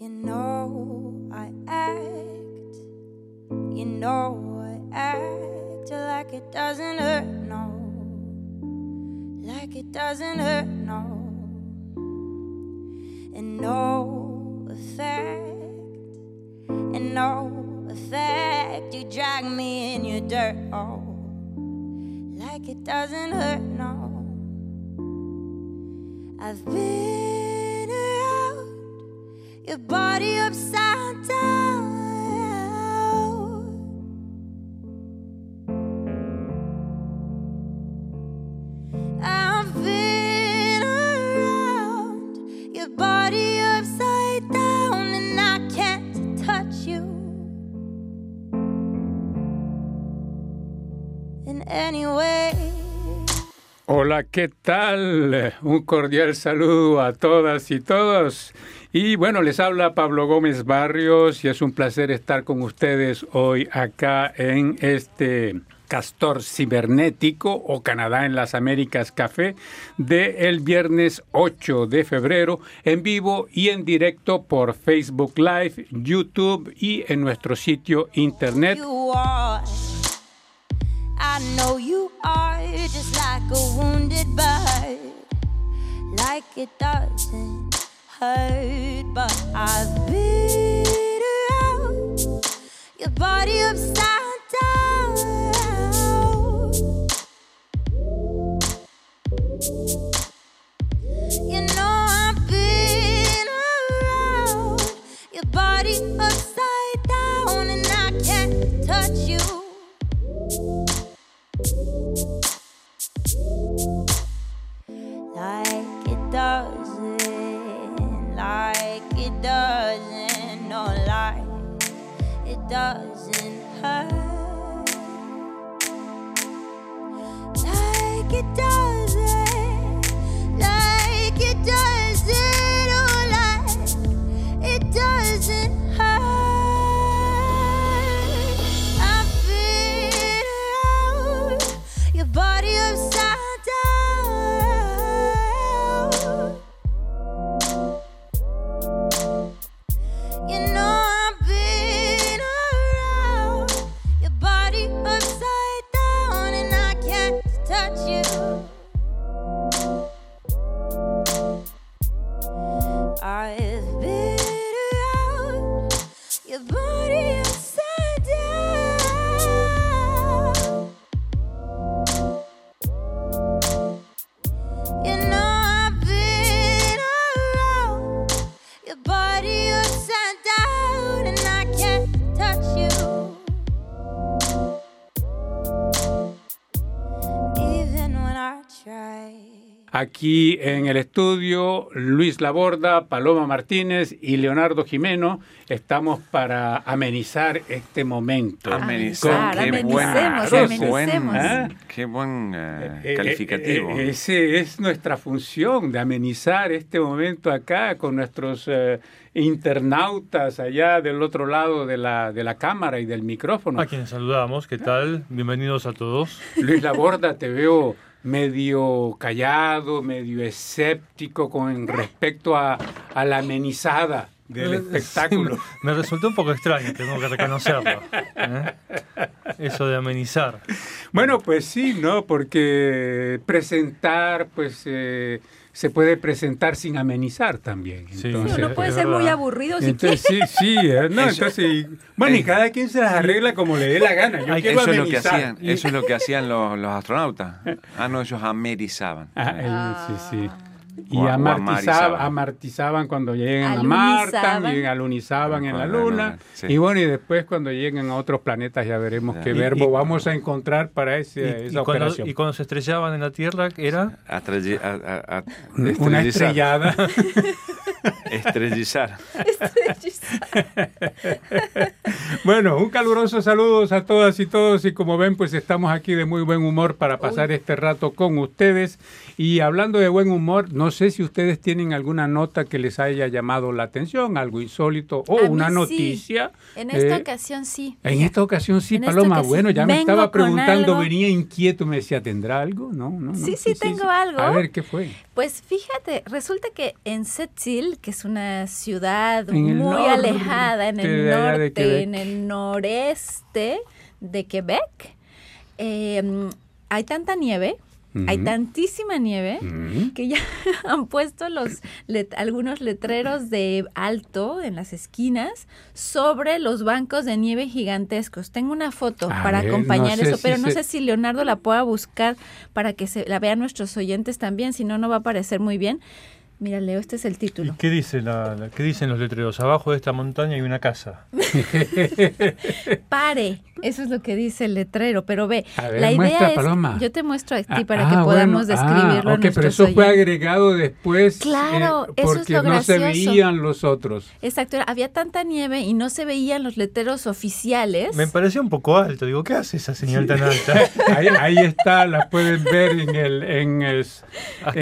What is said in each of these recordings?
You know I act, you know I act like it doesn't hurt, no. Like it doesn't hurt, no. And no effect, and no effect. You drag me in your dirt, oh. Like it doesn't hurt, no. I've been your body upside down. I've been around your body upside down, and I can't touch you in any way. Hola, ¿qué tal? Un cordial saludo a todas y todos. Y bueno, les habla Pablo Gómez Barrios y es un placer estar con ustedes hoy acá en este Castor Cibernético o Canadá en las Américas Café de viernes 8 de febrero en vivo y en directo por Facebook Live, YouTube y en nuestro sitio internet. I know you are just like a wounded bird. Like it doesn't hurt, but I've been around your body upside down. You know I've been around your body Aquí en el estudio, Luis Laborda, Paloma Martínez y Leonardo Jimeno, estamos para amenizar este momento. Amenizar, Con- qué buen, amenicemos, qué amenicemos. buen, ¿Ah? qué buen eh, Eh, calificativo. eh, eh, ese es nuestra función, de amenizar este momento acá con nuestros eh, internautas allá del otro lado de la, de la cámara y del micrófono. A quienes saludamos, ¿qué tal? Bienvenidos a todos. Luis Laborda, te veo medio callado, medio escéptico con respecto a, a la amenizada del espectáculo. sí, me resultó un poco extraño, tengo que reconocerlo. ¿eh? Eso de amenizar. Bueno, pues sí, ¿no? Porque presentar, pues eh, se puede presentar sin amenizar también. Sí. Entonces, Sí, Uno puede ser muy verdad. aburrido si Entonces, sí, sí, eh, no, entonces, y- bueno, y cada quien se las arregla como le dé la gana. Yo Ay, quiero Eso es lo que amenizar. hacían, eso es lo que hacían los, los astronautas. Ah, no, ellos amerizaban. Ah, eh, sí, sí. Y O- o amartizaban, amartizaban cuando llegan a Alunizaban. Marte, y alunizaban en la Luna. sí. Y bueno, y después cuando lleguen a otros planetas ya veremos qué Y- verbo y- vamos a encontrar para ese, Y, y esa cuando, operación. y cuando se estrellaban en la Tierra, era a- a- a- Una estrellada. Estrellizar. Bueno, un caluroso saludos a todas y todos y como ven pues estamos aquí de muy buen humor para pasar este rato con ustedes y hablando de buen humor, no sé si ustedes tienen alguna nota que les haya llamado la atención, algo insólito o A mí una sí. noticia. En esta Eh, ocasión sí. En esta ocasión sí, En Paloma. ocasión Bueno, ya me estaba preguntando, venía inquieto, me decía, ¿tendrá algo? No, no, no. Sí, sí, tengo algo. A ver, ¿qué fue? Pues fíjate, resulta que en Sept-Îles, que es es una ciudad En muy norte alejada en el norte, en el noreste de Quebec. Eh, hay tanta nieve, hay tantísima nieve que ya han puesto los let- algunos letreros de alto en las esquinas sobre los bancos de nieve gigantescos. Tengo una foto A para ver, acompañar no sé eso, si pero no sé si Leonardo la pueda buscar para que se la vean nuestros oyentes también, si no no va a aparecer muy bien. Mira, Leo, este es el ¿Y título. qué, dice la, la- qué dicen los letreros? Abajo de esta montaña hay una casa. Pare, eso es lo que dice el letrero, pero ve, A ver, la idea muestra, es Paloma. yo te muestro a ti Ah, para ah, que podamos bueno. describirlo Ah, ok, pero eso fue oyentes. agregado después. Claro, eh, eso es porque lo no se gracioso. veían los otros. Exacto, había tanta nieve y no se veían los letreros oficiales. Me parecía un poco alto. Digo, ¿qué hace esa señal tan alta? Ahí, ahí está, las pueden ver en el en es- ¿A eh,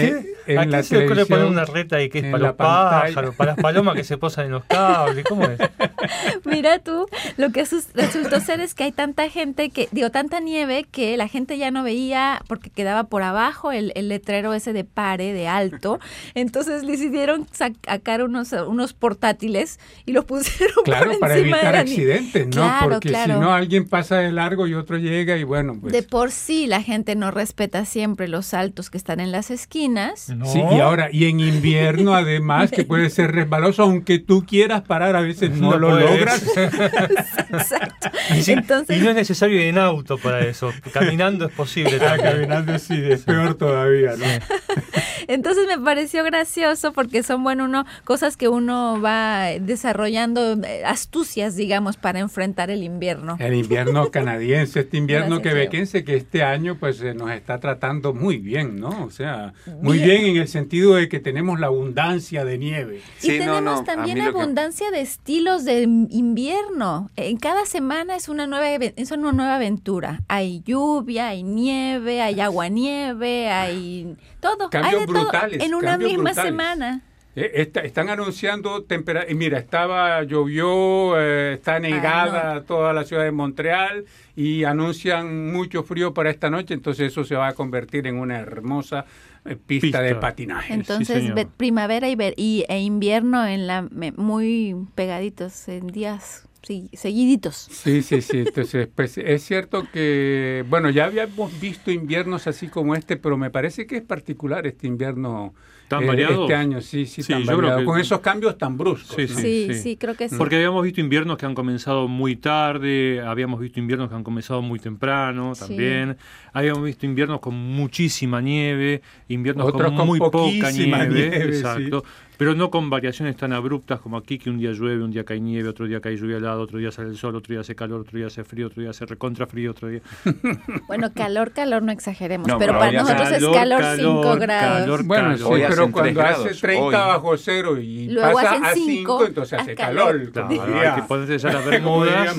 qué, en ¿a la qué se le ocurre poner una reta ahí que es en para la los pájaros, para las palomas que se posan en los cables? ¿Cómo es? Mira tú, lo que resultó ser es que hay tanta gente que, digo, tanta nieve que la gente ya no veía porque quedaba por abajo el, el letrero ese de pare, de alto. Entonces decidieron sacar unos, unos portátiles y los pusieron Claro, por para encima de evitar nie- accidentes, ¿no? Claro, Porque claro. si no, alguien pasa de largo y otro llega y bueno, pues. De por sí la gente no respeta siempre los altos que están en las esquinas. No. Sí, y ahora, y en invierno además, que puede ser resbaloso, aunque tú quieras parar, a veces no, No lo puedes. logras. Exacto. Sí, Entonces, y no es necesario ir en auto para eso. Caminando es posible. Ah, caminando sí, es peor todavía, ¿no? Entonces me pareció gracioso porque son, bueno, uno, cosas que uno va desarrollando, eh, astucias, digamos, para enfrentar el invierno. El invierno canadiense, este invierno Gracias, quebequense que este año pues eh, nos está tratando muy bien, ¿no? O sea, muy Bien. bien en el sentido de que tenemos la abundancia de nieve. Sí, y tenemos no, también que- abundancia de estilos de invierno. En cada semana es una nueva ave- es una nueva aventura. Hay lluvia, hay nieve, hay aguanieve, hay todo. Cambios hay de todo brutales, en una misma brutales. semana. Eh, está- están anunciando temperatura. Mira, estaba, llovió, eh, está negada toda la ciudad de Montreal y anuncian mucho frío para esta noche, entonces eso se va a convertir en una hermosa eh, pista, Pista. de patinaje. Entonces, primavera y, ver- y- e invierno en la me- muy pegaditos en días seguiditos. Sí, sí, sí. Entonces, pues es cierto que, bueno, ya habíamos visto inviernos así como este, pero me parece que es particular este invierno ¿Tan eh, variados? este año, sí, sí, Sí, tan variado, que- con esos cambios tan bruscos. Sí, ¿no? Sí, sí. sí, creo que sí. Porque habíamos visto inviernos que han comenzado muy tarde, habíamos visto inviernos que han comenzado muy temprano Sí. también, habíamos visto inviernos con muchísima nieve, inviernos Otros con con muy poca nieve, nieve, exacto, pero no con variaciones tan abruptas como aquí que un día llueve, un día cae nieve, otro día cae lluvia helada, otro día sale el sol, otro día hace calor, otro día hace frío, otro día hace recontra frío, otro día... Bueno, calor, calor no exageremos, No, pero para nosotros es calor, calor calor, 5 grados. calor. Bueno, sí, Hoy pero cuando hace grados, 30 hoy. bajo cero y Luego pasa hacen a cinco, 5, entonces hace calor. calor. Claro, hay que ponerse ya las bermudas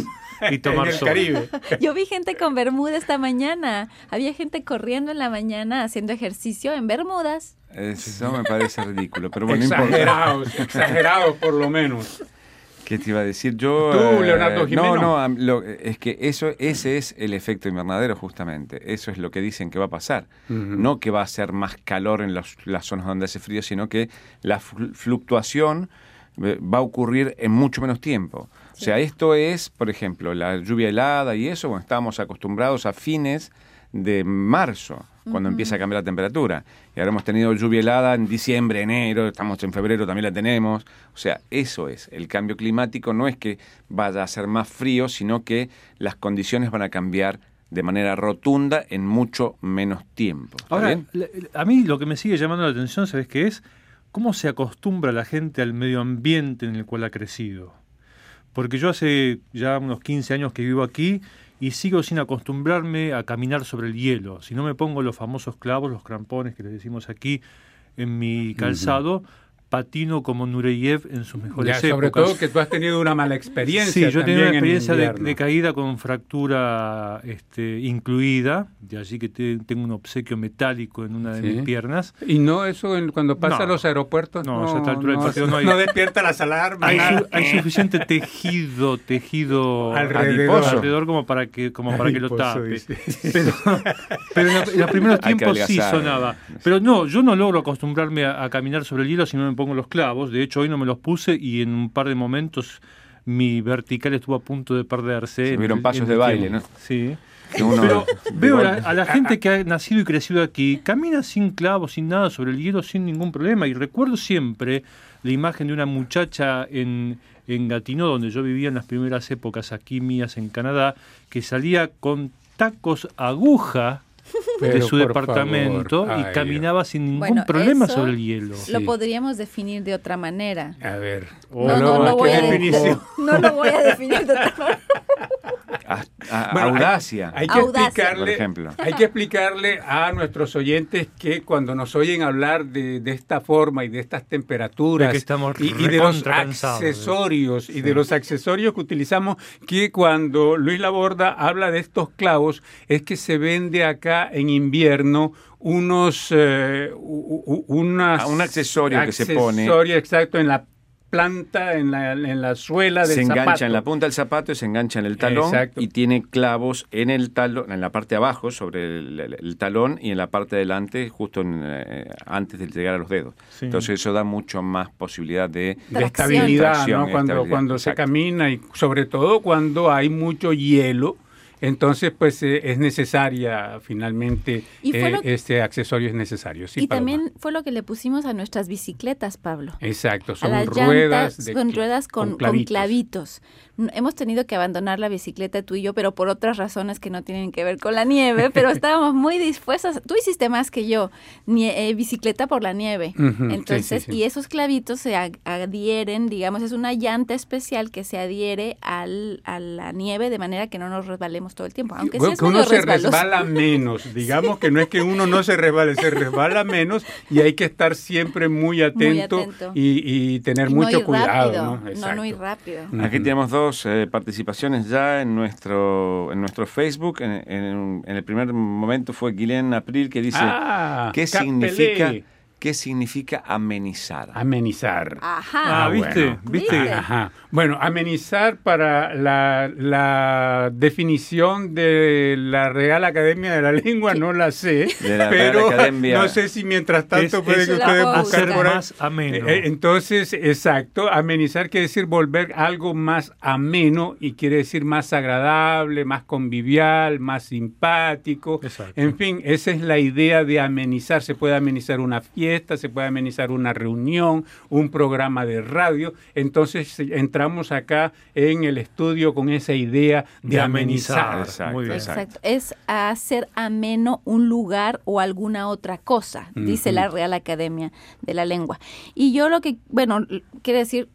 y tomar en el sol. Caribe. Yo vi gente con bermuda esta mañana. Había gente corriendo en la mañana haciendo ejercicio en bermudas. Eso me parece ridículo, pero bueno, importa. exagerados, exagerados por lo menos. ¿Qué te iba a decir? Yo. Tú, eh, Leonardo Jimeno. No, no, lo- es que eso, ese es el efecto invernadero, justamente. Eso es lo que dicen que va a pasar. No que va a ser más calor en los- las zonas donde hace frío, sino que la flu- fluctuación eh, va a ocurrir en mucho menos tiempo. O sea, esto es, por ejemplo, la lluvia helada y eso, bueno, estábamos acostumbrados a fines de marzo, cuando empieza a cambiar la temperatura. Y ahora hemos tenido lluvia helada en diciembre, enero, estamos en febrero, también la tenemos. O sea, eso es. El cambio climático no es que vaya a ser más frío, sino que las condiciones van a cambiar de manera rotunda en mucho menos tiempo. ¿Está Ahora, bien? a mí lo que me sigue llamando la atención, ¿sabes qué es? ¿Cómo se acostumbra la gente al medio ambiente en el cual ha crecido? Porque yo hace ya unos 15 años que vivo aquí y sigo sin acostumbrarme a caminar sobre el hielo. Si no me pongo los famosos clavos, los crampones que les decimos aquí en mi calzado, patino como Nureyev en sus mejores Ya, sobre épocas. todo que tú has tenido una mala experiencia. Sí, yo he tenido una en experiencia de, caída con fractura este, incluida, de allí que te- tengo un obsequio metálico en una de Sí. mis piernas. Y no eso en- cuando pasa No. a los aeropuertos. No, a esta altura del partido no hay- despierta las alarmas. Hay, nada. su- hay suficiente tejido, tejido Alrededor. alrededor como para que, como para que lo Adiposo, tape. dice. Pero, pero en, los primeros tiempos sí sonaba. Pero no, yo no logro acostumbrarme a, a caminar sobre el hielo si no me pongo los clavos. De hecho, hoy no me los puse y en un par de momentos mi vertical estuvo a punto de perderse. Se vieron pasos de baile, tiempo. ¿no? Sí. Uno- Pero veo a la, golpe. a la gente que ha nacido y crecido aquí, camina sin clavos, sin nada sobre el hielo, sin ningún problema. Y recuerdo siempre la imagen de una muchacha en, en Gatineau, donde yo vivía en las primeras épocas aquí mías en Canadá, que salía con tacos aguja de su departamento favor, y ay, caminaba sin ningún Bueno, problema eso- sobre el hielo. Sí. Lo podríamos definir de otra manera. A ver. Oh, No, no, Luego, no voy ¿qué a definición? No lo voy a definir de otra manera. A- a- Bueno, audacia. Hay, que Audacia. explicarle, Por ejemplo. hay que explicarle a nuestros oyentes que cuando nos oyen hablar de, de esta forma y de estas temperaturas De que estamos y, y de los accesorios y de los accesorios que utilizamos, que cuando Luis Laborda habla de estos clavos es que se vende acá en invierno unos eh, unas Ah, un accesorio que se pone. accesorio exacto en la planta en la, en la suela del se engancha zapato. en la punta del zapato y se engancha en el talón Exacto. y tiene clavos en el talón, en la parte de abajo sobre el, el- el talón y en la parte de delante justo en, eh, antes de llegar a los dedos. Sí. Entonces eso da mucho más posibilidad de estabilidad, Tracción ¿no? y Cuando, estabilidad, cuando se camina y sobre todo cuando hay mucho hielo, entonces pues eh, es necesaria finalmente Y eh, este accesorio es necesario. Sí, y Paloma. también fue lo que le pusimos a nuestras bicicletas, Pablo. exacto, son ruedas llantas de cl- ruedas con, con clavitos. Hemos tenido que abandonar la bicicleta tú y yo, pero por otras razones que no tienen que ver con la nieve, pero estábamos muy dispuestas. Tú hiciste más que yo, nie- eh, bicicleta por la nieve. Entonces, sí, sí. y esos clavitos se adhieren, digamos, es una llanta especial que se adhiere al, a la nieve de manera que no nos resbalemos todo el tiempo, aunque Bueno, sí es que uno se resbaloso. resbala menos, digamos que no es que uno no se resbale, se resbala menos y hay que estar siempre muy atento, atento. Y, y tener Y no mucho ir cuidado. rápido, ¿no? no, no Exacto. ir rápido. Aquí tenemos dos eh, participaciones ya en nuestro en nuestro Facebook. En, en- en el primer momento fue Guilén April que dice Ah, ¿qué capelé. significa qué significa amenizar? Amenizar. Ajá. Ah, ¿viste? bueno. ¿Viste? ¿Viste? Ajá. Bueno, amenizar para la, la definición de la Real Academia de la Lengua no la sé, De la Real pero Academia. no sé si mientras tanto Es- pueden es ustedes buscar por ahí. más ameno. Eh, eh, Entonces, exacto, amenizar quiere decir volver algo más ameno y quiere decir más agradable, más convivial, más simpático. Exacto. En fin, esa es la idea de amenizar. Se puede amenizar una fiesta, se puede amenizar una reunión, un programa de radio. Entonces eh, entramos acá en el estudio con esa idea de, De amenizar. amenizar. Exacto, Muy bien. Exacto. Es hacer ameno un lugar o alguna otra cosa, dice la Real Academia de la Lengua. Y yo lo que, bueno, quiere decir,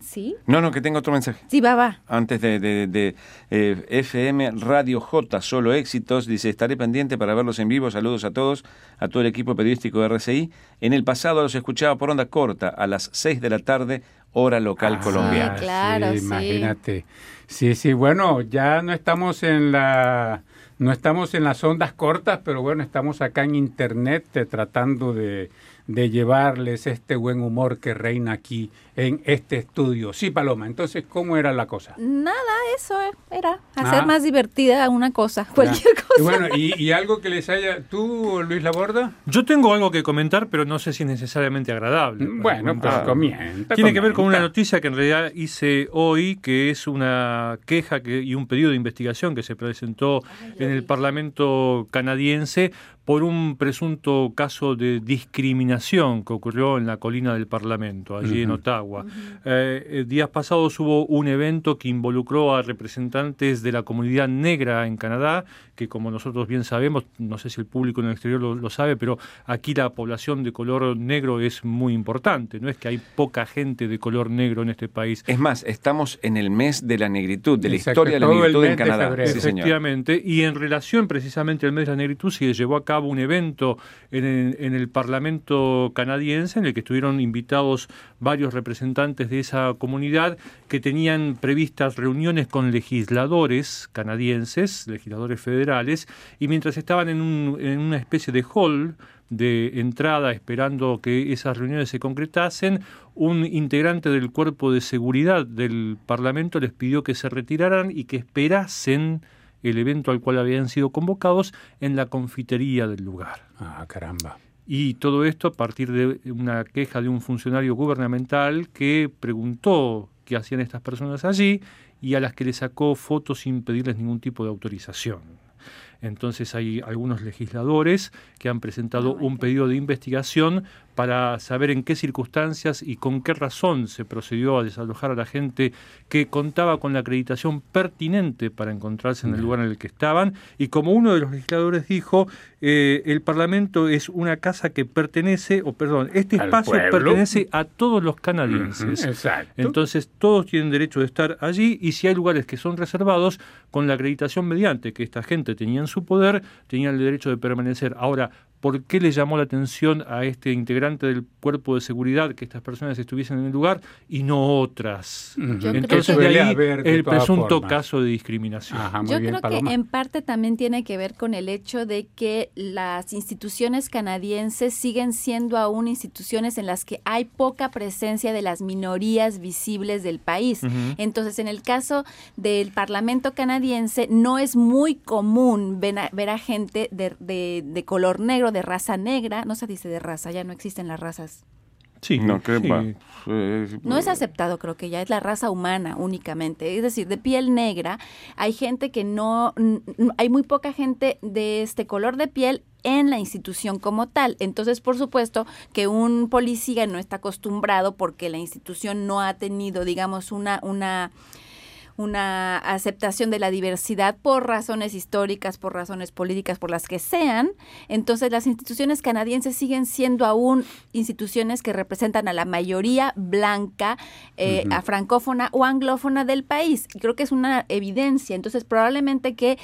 ¿sí? No, no, que tengo otro mensaje. Sí, va, va. Antes de, de- de, eh, FM Radio J, solo éxitos, dice, estaré pendiente para verlos en vivo. Saludos a todos, a todo el equipo periodístico de RCI. En el pasado los escuchaba por onda corta, a las 6 de la tarde, hora local Ah, colombiana. Sí, claro, sí. Imagínate. Sí, sí, bueno, ya no estamos en la no estamos en las ondas cortas, pero bueno, estamos acá en internet eh, tratando de, de llevarles este buen humor que reina aquí en este estudio. Sí, Paloma, entonces, ¿cómo era la cosa? Nada, eso era hacer Ah. más divertida una cosa, cualquier Y cosa. bueno, y, y algo que les haya... ¿Tú, Luis Laborda? Yo tengo algo que comentar, pero no sé si es necesariamente agradable. Bueno, pues Ah. comienza. Tiene que ver con una noticia que en realidad hice hoy, que es una queja que, y un pedido de investigación que se presentó en el Parlamento canadiense por un presunto caso de discriminación que ocurrió en la colina del Parlamento, allí en. Ottawa. Eh, eh, días pasados hubo un evento que involucró a representantes de la comunidad negra en Canadá, que como nosotros bien sabemos, no sé si el público en el exterior lo, lo sabe, pero aquí la población de color negro es muy importante. No es que hay poca gente de color negro en este país. Es más, estamos en el mes de la negritud, de la Exacto, historia de la negritud en Canadá. febrero. Sí, señor. Efectivamente, y en relación precisamente al mes de la negritud se llevó a cabo un evento en el, en el Parlamento canadiense en el que estuvieron invitados varios representantes de esa comunidad que tenían previstas reuniones con legisladores canadienses, legisladores federales, y mientras estaban en, un- en una especie de hall de entrada esperando que esas reuniones se concretasen, un integrante del cuerpo de seguridad del Parlamento les pidió que se retiraran y que esperasen el evento al cual habían sido convocados en la confitería del lugar. Ah, caramba. Y todo esto a partir de una queja de un funcionario gubernamental que preguntó qué hacían estas personas allí y a las que le sacó fotos sin pedirles ningún tipo de autorización. Entonces hay algunos legisladores que han presentado un pedido de investigación para saber en qué circunstancias y con qué razón se procedió a desalojar a la gente que contaba con la acreditación pertinente para encontrarse en el lugar en el que estaban. Y como uno de los legisladores dijo, eh, el Parlamento es una casa que pertenece, o perdón, este espacio pertenece a todos los canadienses. Exacto. Entonces todos tienen derecho de estar allí y si hay lugares que son reservados, con la acreditación mediante que esta gente tenía en su poder, tenían el derecho de permanecer. Ahora, ¿Por qué le llamó la atención a este integrante del cuerpo de seguridad que estas personas estuviesen en el lugar y no otras? Entonces de ahí el presunto caso de discriminación. Yo creo que en parte también tiene que ver con el hecho de que las instituciones canadienses siguen siendo aún instituciones en las que hay poca presencia de las minorías visibles del país. Entonces, en el caso del Parlamento canadiense, no es muy común ver a, gente de color negro de raza negra, no se dice de raza, ya no existen las razas. Sí, no, que no es aceptado, creo que ya es la raza humana únicamente. Es decir, de piel negra, hay gente que no, hay muy poca gente de este color de piel en la institución como tal. Entonces, por supuesto, que un policía no está acostumbrado porque la institución no ha tenido, digamos, una, una una aceptación de la diversidad por razones históricas, por razones políticas, por las que sean, entonces las instituciones canadienses siguen siendo aún instituciones que representan a la mayoría blanca, eh, a francófona o anglófona del país. Y creo que es una evidencia. Entonces, probablemente que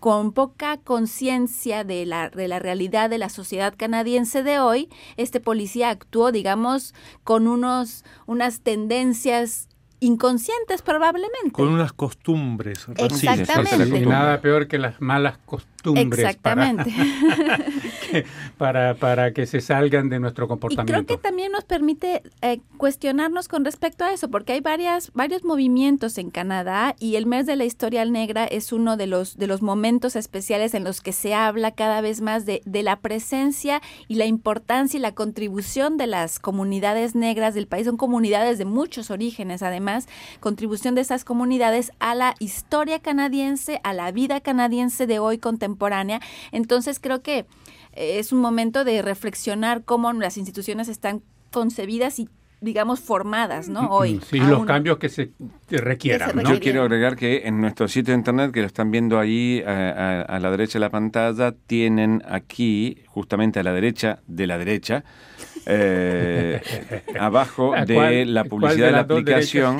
con poca conciencia de la, de la realidad de la sociedad canadiense de hoy, este policía actuó, digamos, con unos, unas tendencias inconscientes probablemente. Con unas costumbres. Exactamente. Y nada peor que las malas costumbres. Exactamente. Para, para, que se salgan de nuestro comportamiento. Y creo que también nos permite eh, cuestionarnos con respecto a eso, porque hay varias, varios movimientos en Canadá y el mes de la historia negra es uno de los, de los momentos especiales en los que se habla cada vez más de, de la presencia y la importancia y la contribución de las comunidades negras del país. Son comunidades de muchos orígenes, además contribución de esas comunidades a la historia canadiense, a la vida canadiense de hoy contemporánea. Entonces creo que es un momento de reflexionar cómo las instituciones están concebidas y digamos, formadas, ¿no? Hoy. Sí, los cambios que se requieran. Yo quiero agregar que en nuestro sitio de internet, que lo están viendo ahí a, a, la derecha de la pantalla, tienen aquí, justamente a la derecha de la derecha, eh, abajo de la publicidad de, la aplicación.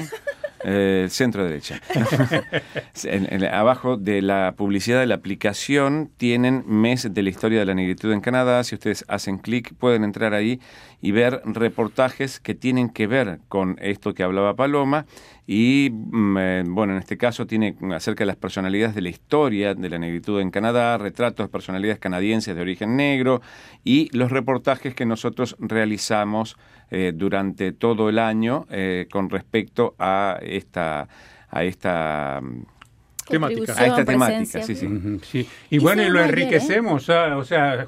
Eh, centro derecha. abajo de la publicidad de la aplicación tienen mes de la historia de la negritud en Canadá. Si ustedes hacen clic pueden entrar ahí y ver reportajes que tienen que ver con esto que hablaba Paloma y mm, eh, bueno, en este caso tiene acerca de las personalidades de la historia de la negritud en Canadá, retratos de personalidades canadienses de origen negro y los reportajes que nosotros realizamos eh, durante todo el año eh, con respecto a esta a esta mm, temática. A esta temática, sí, sí. Y, bueno, y lo enriquecemos, o sea,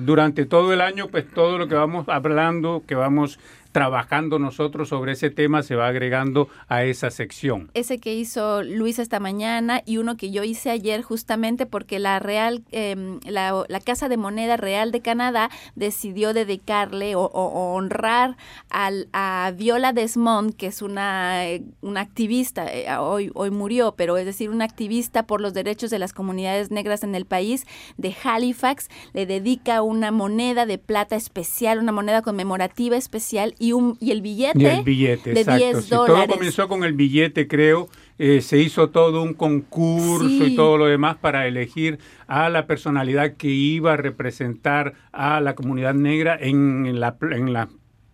durante todo el año, pues todo lo que vamos hablando, que vamos trabajando nosotros sobre ese tema se va agregando a esa sección. Ese que hizo Luis esta mañana y uno que yo hice ayer justamente porque la Real, em, la, Casa de Moneda Real de Canadá decidió dedicarle o, honrar al, a Viola Desmond, que es una, una activista, eh, hoy, hoy murió, pero es decir, una activista por los derechos de las comunidades negras en el país de Halifax, le dedica una moneda de plata especial, una moneda conmemorativa especial y, un, y el billete, de 10 dólares. todo comenzó con el billete, creo. Eh, se hizo todo un concurso y todo lo demás para elegir a la personalidad que iba a representar a la comunidad negra en la, en la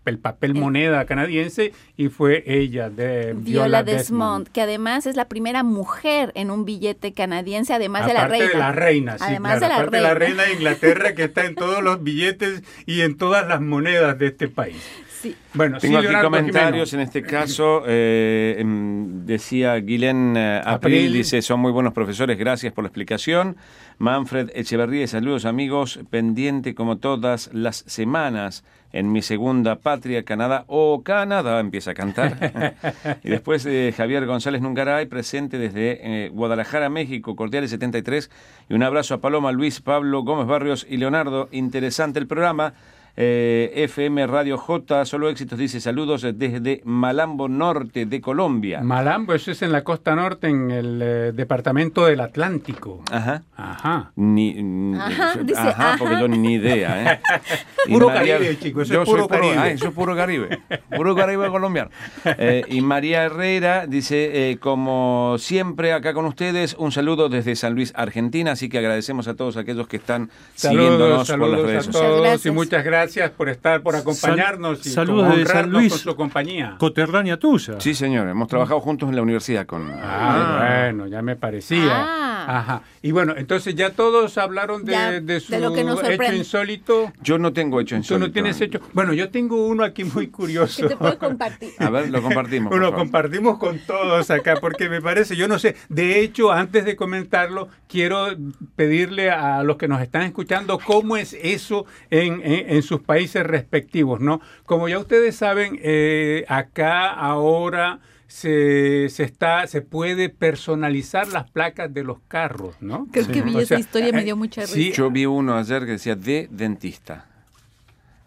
el papel eh, moneda canadiense y fue ella de Viola, Desmond, que además es la primera mujer en un billete canadiense, además de la reina. de la reina, sí, además de la reina. de la reina de Inglaterra que está en todos los billetes y en todas las monedas de este país. Sí. Bueno, Tengo aquí comentarios, en este caso, eh, em, decía Guilén eh, April, dice, son muy buenos profesores, gracias por la explicación. Manfred Echeverría, saludos amigos, pendiente como todas las semanas en mi segunda patria, Canadá o Canadá, empieza a cantar. y después eh, Javier González Nungaray, presente desde eh, Guadalajara, México, Cordiales 73. Y un abrazo a Paloma, Luis, Pablo, Gómez Barrios y Leonardo. Interesante el programa. Eh, FM Radio J, solo éxitos, dice saludos desde Malambo Norte de Colombia. Malambo, eso es en la costa norte, en el eh, departamento del Atlántico. Ajá. Ajá. Ni, ajá, ajá, porque yo ni idea. ¿eh? puro Caribe, chicos, eso es puro Caribe. eso es puro Caribe, puro Caribe colombiano. Eh, y María Herrera dice, como siempre acá con ustedes, un saludo desde San Luis, Argentina, así que agradecemos a todos aquellos que están siguiéndonos por las redes sociales. Y muchas gracias gracias por estar, por acompañarnos y saludos de San Luis, con su compañía. Coterránea tuya. Sí, señor, hemos trabajado juntos en la universidad con... Ah, bueno, ya me parecía. Ah. Ajá. Y bueno, entonces ya todos hablaron de, su hecho insólito. Yo no tengo hecho insólito. Tú no tienes hecho... Bueno, yo tengo uno aquí muy curioso. Que te puedo compartir. A ver, lo compartimos. Lo compartimos con todos acá, porque me parece, yo no sé, de hecho, antes de comentarlo, quiero pedirle a los que nos están escuchando cómo es eso en, en, sus países respectivos, ¿no? Como ya ustedes saben, eh, acá ahora se, se, está, se puede personalizar las placas de los carros, ¿no? Creo que vi esa historia, me dio mucha risa. Sí, yo vi uno ayer que decía de dentista.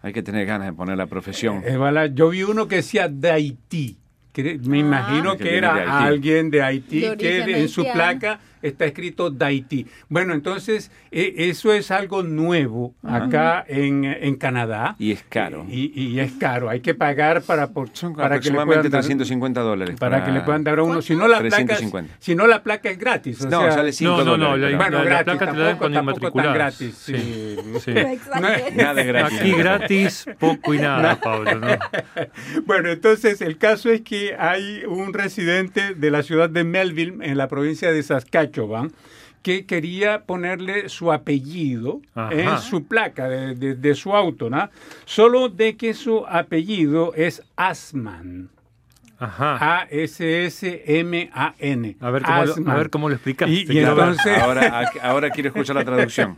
Hay que tener ganas de poner la profesión. Eh, yo vi uno que decía de Haití. me ah. imagino que, era alguien de Haití que en su placa está escrito Daití. Bueno, entonces e, eso es algo nuevo acá en, en, Canadá. Y es caro. Y, es caro. Hay que pagar para, por, Son para que le puedan 350 dólares. Para, que le puedan dar a uno. Si no, la placa, si no, la placa es gratis. no, sale 5 no, no, no, la, bueno, gratis, placa te la dan cuando inmatriculas. gratis. Sí. sí. Nada gratis. Aquí gratis, poco y nada, Pablo. ¿no? bueno, entonces el caso es que hay un residente de la ciudad de Melville, en la provincia de Saskatchewan, que quería ponerle su apellido en su placa de, su auto, ¿no? Solo de que su apellido es Asman. A-S-S-M-A-N. A ver cómo, lo, a ver cómo lo explicas. ahora, ahora quiero escuchar la traducción.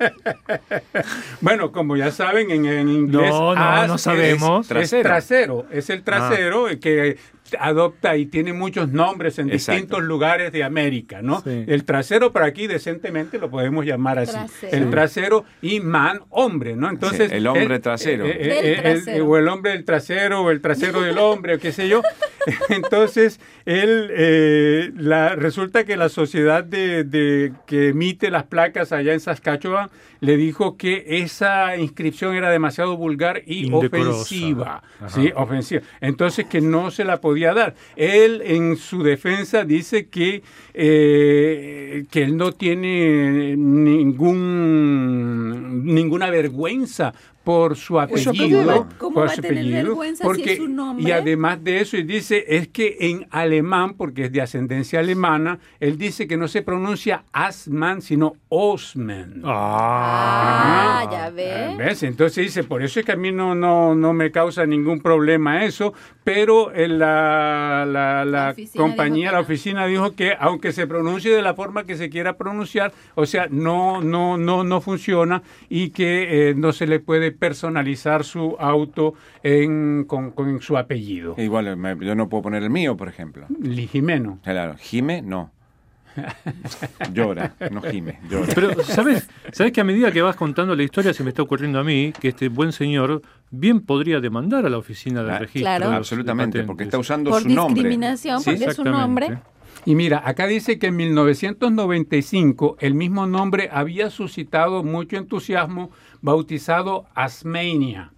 bueno, como ya saben, en, inglés. No, no, no sabemos. Es trasero. Es el trasero ah. que adopta y tiene muchos nombres en distintos lugares de América, ¿no? El trasero para aquí decentemente lo podemos llamar así. El trasero y man, hombre, ¿no? Entonces el hombre trasero. Eh, eh, eh, o el hombre del trasero o el trasero del hombre o qué sé yo. Entonces él la, resulta que la sociedad de, que emite las placas allá en Saskatchewan le dijo que esa inscripción era demasiado vulgar y ofensiva, sí, ofensiva. Entonces que no se la podía dar. Él en su defensa dice que, eh, que él no tiene ningún, ninguna vergüenza por su apellido, ¿Cómo por su apellido, porque su y además de eso dice es que en alemán, porque es de ascendencia alemana, él dice que no se pronuncia Asman sino Osman. Ah, ah ya ves. Entonces dice por eso es que a mí no no no me causa ningún problema eso, pero la, la, la, compañía, la oficina dijo que aunque se pronuncie de la forma que se quiera pronunciar, o sea, no no no no funciona y que eh, no se le puede personalizar su auto en, con, su apellido. Igual, yo no puedo poner el mío, por ejemplo. Jimeno. Claro, Jime, no. llora, no gime, llora. Pero, ¿sabes, ¿sabes que a medida que vas contando la historia se me está ocurriendo a mí que este buen señor bien podría demandar a la oficina de ah, registro? Claro. Absolutamente, porque está usando su nombre. Por discriminación, porque es su nombre. Y mira, acá dice que en 1995 el mismo nombre había suscitado mucho entusiasmo bautizado Asmania.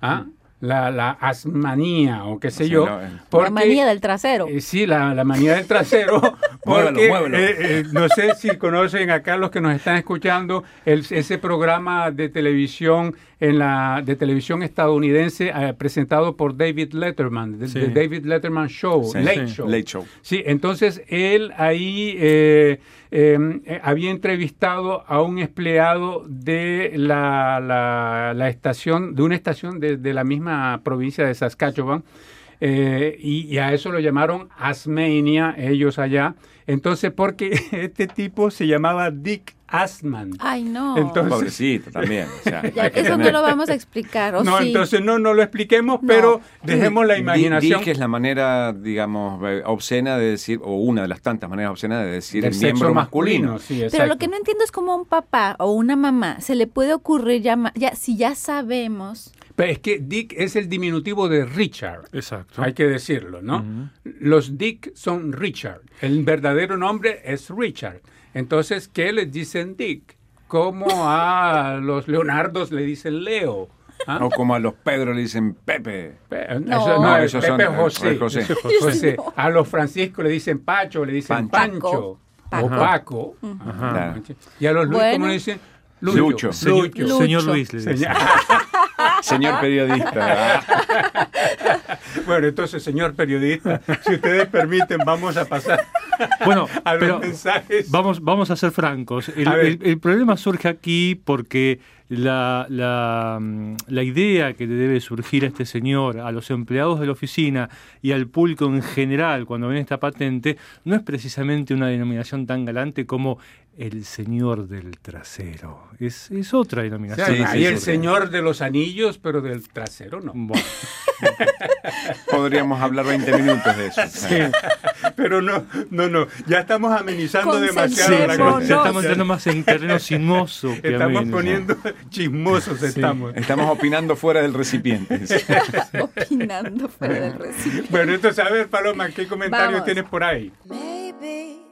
¿ah? Mm. La, la, asmanía o qué sé yo. la manía del trasero. Eh, sí, la, la, manía del trasero, Porque eh, eh, no sé si conocen acá los que nos están escuchando ese programa de televisión en la de televisión estadounidense eh, presentado por David Letterman, de, David Letterman Show, Late Show. Late Show. Sí, entonces él ahí em, había entrevistado a un empleado de la, la, estación, de una estación de, de la misma provincia de Saskatchewan. y, y, a eso lo llamaron Asmania, ellos allá, entonces, porque este tipo se llamaba Dick Asman. Ay, no. Entonces, Pobrecito también. eso no lo vamos a explicar. no, entonces no, no lo expliquemos, pero dejemos la imaginación. Dick es la manera, digamos, obscena de decir, o una de las tantas maneras obscenas de decir el miembro masculino. pero lo que no entiendo es cómo a un papá o una mamá se le puede ocurrir llamar, ya, si ya sabemos pero es que Dick es el diminutivo de Richard. Exacto. Hay que decirlo, ¿no? Los Dick son Richard. El verdadero nombre es Richard. Entonces, ¿qué les dicen Dick? Como a los Leonardos le dicen Leo. ¿Ah? O como a los Pedro le dicen Pepe. no, no esos Pepe son José. José. José. A los Francisco le dicen Pacho, le dicen Pancho. O Paco. Y a los Luis, ¿cómo le dicen? Lucho. Señor, Luis. Señor, periodista. bueno, entonces, señor periodista, si ustedes permiten, vamos a pasar bueno, a los mensajes. Vamos, vamos a ser francos. el, problema surge aquí porque la, la, mm, la, idea que le debe surgir a este señor, a los empleados de la oficina y al público en general cuando ven esta patente, no es precisamente una denominación tan galante como el señor del trasero. Es, es otra denominación. y el señor de los anillos, pero del trasero no. Podríamos hablar 20 minutos de eso. Pero no, no, no. Ya estamos amenizando demasiado la cosa. Ya estamos yendo más en terreno sinuoso. estamos poniendo chismosos, estamos. Estamos opinando fuera del recipiente. opinando fuera del recipiente. Bueno, entonces, a ver, Paloma, ¿qué comentarios tienes por ahí? Maybe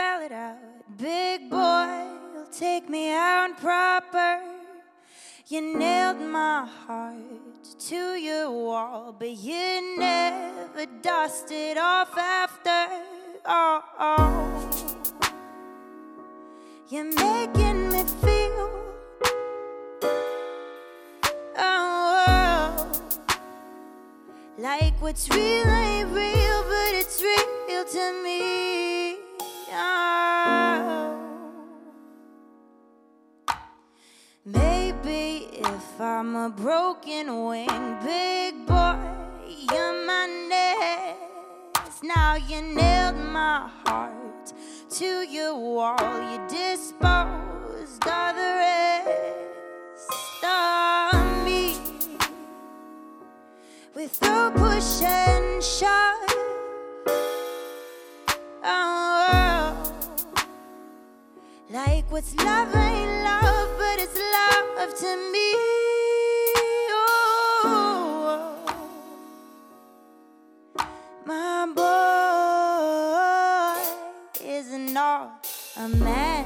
spell it out, big boy, will take me out proper. You nailed my heart to your wall, but you never dusted off after. Oh, oh. You're making me feel. Oh, like what's real ain't real, but it's real to me. Maybe if I'm a broken wing, big boy, you're my nest. Now you nailed my heart to your wall. You disposed of the rest of me. With the push and shove. Oh, like what's love ain't love but it's love to me. Oh, my boy is not a man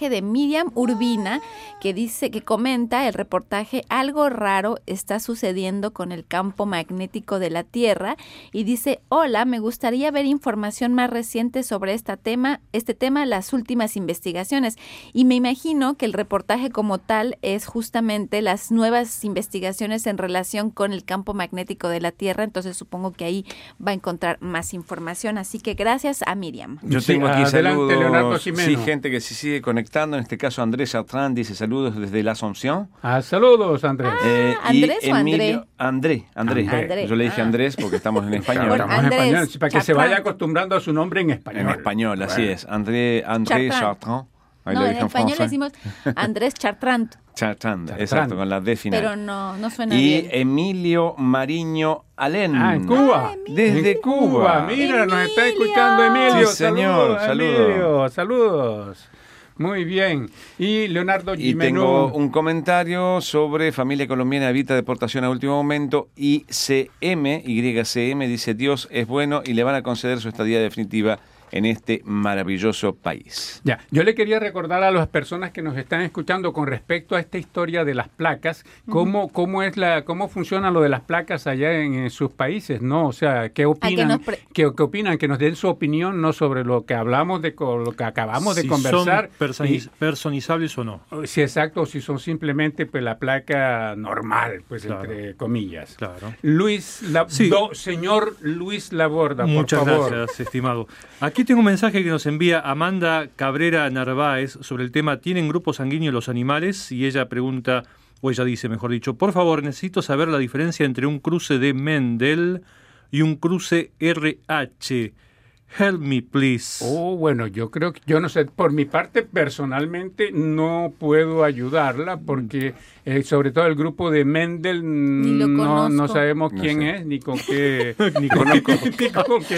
de Miriam Urbina que dice que comenta el reportaje algo raro está sucediendo con el campo magnético de la Tierra y dice, "Hola, me gustaría ver información más reciente sobre este tema, este tema, las últimas investigaciones." Y me imagino que el reportaje como tal es justamente las nuevas investigaciones en relación con el campo magnético de la Tierra, entonces supongo que ahí va a encontrar más información, así que gracias a Miriam. Yo tengo aquí saludos Leonardo Sí, gente que se sigue conectando. En este caso, Andrés Chartrand dice saludos desde la Asunción. Ah, saludos, Andrés. Ah, eh, ¿Andrés o André? André, Andrés. Yo le dije ah. Andrés porque estamos en español. estamos en español, para que se vaya acostumbrando a su nombre en español. En español, así es. André, André Chartrand. no, en, español decimos Andrés Chartrand. Chartrand, exacto, con la D final. Pero no, no suena y bien. Y Emilio Mariño Alén. Ah, en Cuba. Ah, Desde Cuba. Mira, nos está escuchando Emilio. Sí, señor. Saludos. Saludos. Muy bien. Y Leonardo Y tengo un comentario sobre familia colombiana evita deportación a último momento. ICM, YCM, dice Dios es bueno y le van a conceder su estadía definitiva en este maravilloso país. Ya, yo le quería recordar a las personas que nos están escuchando con respecto a esta historia de las placas, cómo, cómo es la, cómo funciona lo de las placas allá en, sus países, ¿no? O sea, ¿qué opinan? ¿Qué, opinan? Que nos den su opinión, no sobre lo que hablamos de lo que acabamos de conversar. Son personizables o no. Sí, exacto, si son simplemente pues la placa normal, pues entre comillas. Claro. Luis, la, señor Luis Laborda, Muchas por favor. gracias, estimado. Aquí tengo un mensaje que nos envía Amanda Cabrera Narváez sobre el tema ¿Tienen grupo sanguíneo los animales? Y ella pregunta, o ella dice, mejor dicho, por favor, necesito saber la diferencia entre un cruce de Mendel y un cruce RH. Help me, please. Oh, bueno, yo creo que, yo no sé, por mi parte personalmente no puedo ayudarla porque eh, sobre todo el grupo de Mendel no, no, sabemos quién es ni con qué. ni conozco.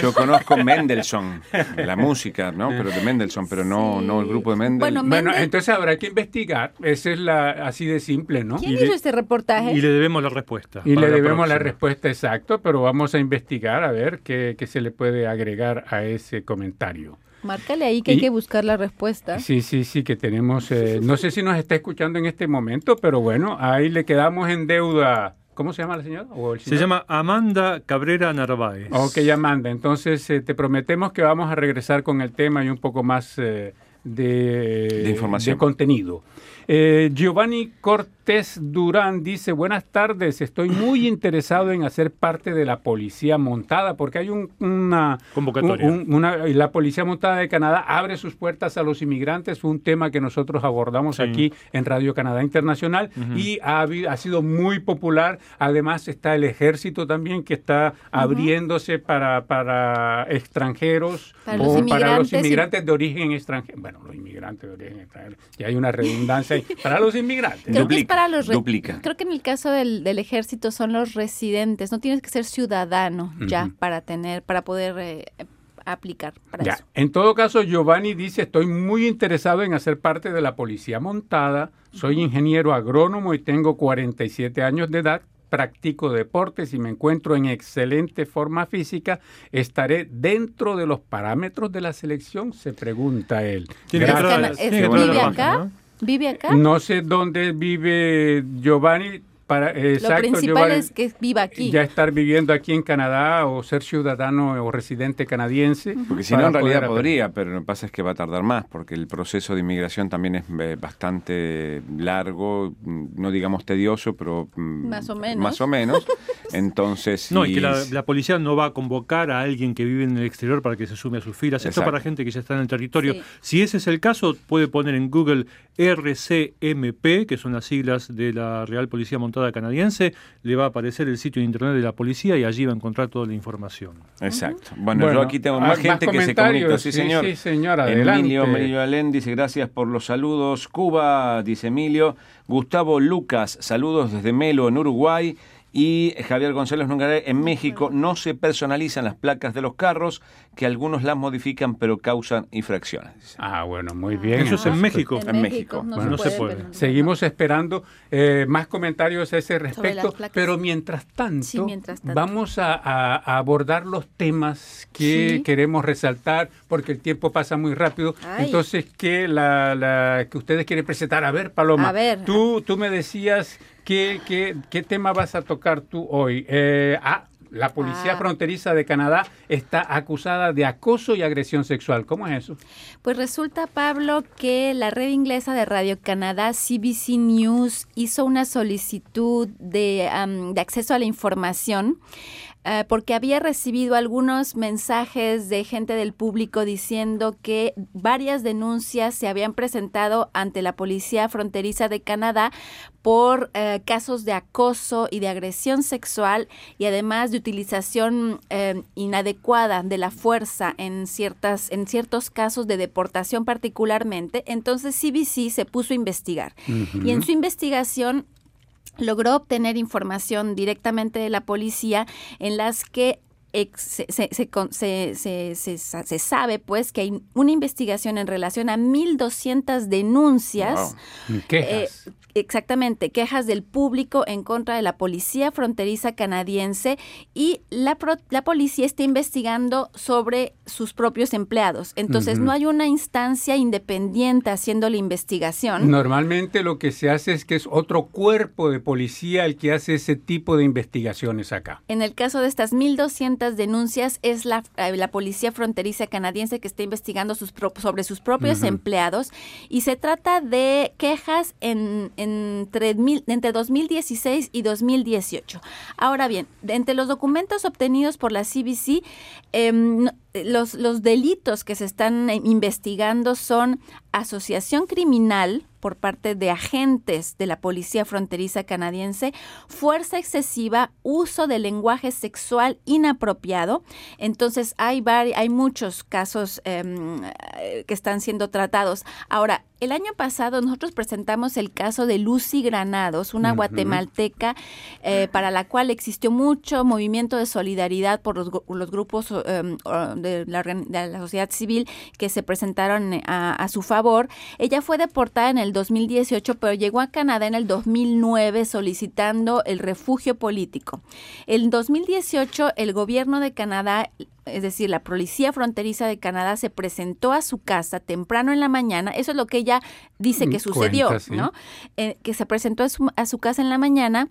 Yo conozco Mendelssohn, la música, ¿no? Pero de Mendelssohn, pero no, no el grupo de Mendel. Bueno, entonces habrá que investigar. Esa es la así de simple, ¿no? ¿Quién hizo este reportaje? Y le debemos la respuesta. Y le debemos la, respuesta exacto, pero vamos a investigar a ver qué, qué se le puede agregar a ese comentario. Márcale ahí que hay que buscar la respuesta. Sí, sí, sí, que tenemos, eh, no sé si nos está escuchando en este momento, pero bueno, ahí le quedamos en deuda. ¿Cómo se llama la señora? Se llama Amanda Cabrera Narváez. Ok, Amanda, entonces eh, te prometemos que vamos a regresar con el tema y un poco más eh, de, de, información. de contenido. Eh, Giovanni Cortés Durán dice, buenas tardes, estoy muy interesado en hacer parte de la Policía Montada, porque hay una convocatoria. la Policía Montada de Canadá abre sus puertas a los inmigrantes, fue un tema que nosotros abordamos aquí en Radio Canadá Internacional y ha, ha, sido muy popular. Además está el ejército también que está abriéndose para, para extranjeros o para los inmigrantes de origen extranjero. Bueno, los inmigrantes de origen extranjero. Y hay una redundancia para los inmigrantes. Creo que es para los duplica. Creo que en el caso del, ejército son los residentes. No tienes que ser ciudadano ya para tener, para poder eh, aplicar para ya. En todo caso, Giovanni dice, estoy muy interesado en hacer parte de la policía montada. Soy ingeniero agrónomo y tengo 47 años de edad practico deportes y me encuentro en excelente forma física, ¿estaré dentro de los parámetros de la selección? Se pregunta él. Gracias. ¿Vive acá? ¿Vive acá? No sé dónde vive Giovanni, para, exacto, Lo principal es que viva aquí. Ya estar viviendo aquí en Canadá o ser ciudadano o residente canadiense. Porque si no, en realidad podría, pero lo que pasa es que va a tardar más, porque el proceso de inmigración también es eh, bastante largo, mm, no digamos tedioso, pero mm, más o menos. Más o menos. Entonces. No, y que la, policía no va a convocar a alguien que vive en el exterior para que se sume a sus filas. Esto para gente que ya está en el territorio. Si ese es el caso, puede poner en Google RCMP, que son las siglas de la Real Policía Montada canadiense, le va a aparecer el sitio de internet de la policía y allí va a encontrar toda la información. Exacto. Bueno, yo aquí tengo más gente que se comunica. Sí, señor. Sí, señor, adelante. Emilio, Emilio Alén dice gracias por los saludos. Cuba, dice Emilio. Gustavo Lucas, saludos desde Melo, en Uruguay. Y Javier González Nungaré, en México no se personalizan las placas de los carros, que algunos las modifican pero causan infracciones. Ah, bueno, muy bien. Eso es en México. En México. No, Bueno, se, no se puede, puede. pero- Seguimos esperando eh, más comentarios a ese respecto, pero mientras tanto, Sí, mientras tanto. vamos a, a- a abordar los temas que Sí. queremos resaltar, porque el tiempo pasa muy rápido. Ay. Entonces, que la, la- que ustedes quieren presentar? A ver, Paloma, A ver. tú, tú me decías que, que- qué tema vas a tocar tú hoy. Eh, ah, la Policía Ah. Fronteriza de Canadá está acusada de acoso y agresión sexual. ¿Cómo es eso? Pues resulta, Pablo, que la red inglesa de Radio Canadá, CBC News, hizo una solicitud de acceso a la información eh, porque había recibido algunos mensajes de gente del público diciendo que varias denuncias se habían presentado ante la Policía Fronteriza de Canadá por eh, casos de acoso y de agresión sexual y además de utilización eh, inadecuada de la fuerza en ciertas en ciertos casos de deportación particularmente. Entonces CBC se puso a investigar. Y en su investigación logró obtener información directamente de la policía en las que se, se- se con- se- se- se sa- se sabe pues que hay una investigación en relación a 1.200 denuncias Quejas. eh, exactamente, quejas del público en contra de la policía fronteriza canadiense y la, pro- la policía está investigando sobre sus propios empleados. Entonces, no hay una instancia independiente haciendo la investigación. Normalmente lo que se hace es que es otro cuerpo de policía el que hace ese tipo de investigaciones acá. En el caso de estas 1.200 denuncias, es la, eh, la policía fronteriza canadiense que está investigando sus pro- sobre sus propios empleados y se trata de quejas en, entre, mil- entre 2016 y 2018. Ahora bien, entre los documentos obtenidos por la CBC, los, los delitos que se están eh, investigando son asociación criminal por parte de agentes de la Policía Fronteriza Canadiense, fuerza excesiva, uso de lenguaje sexual inapropiado. Entonces hay, hay muchos casos em, eh, que están siendo tratados. Ahora, el año pasado nosotros presentamos el caso de Lucy Granados, una guatemalteca eh, para la cual existió mucho movimiento de solidaridad por los, los grupos em, o de, la, organ- de la sociedad civil que se presentaron eh, a, a su favor. Ella fue deportada en el 2018, pero llegó a Canadá en el 2009 solicitando el refugio político. En 2018, el gobierno de Canadá es decir, la policía fronteriza de Canadá se presentó a su casa temprano en la mañana, eso es lo que ella dice que Mm, sucedió, cuenta, sí. ¿no? Eh, que se presentó a su, a su casa en la mañana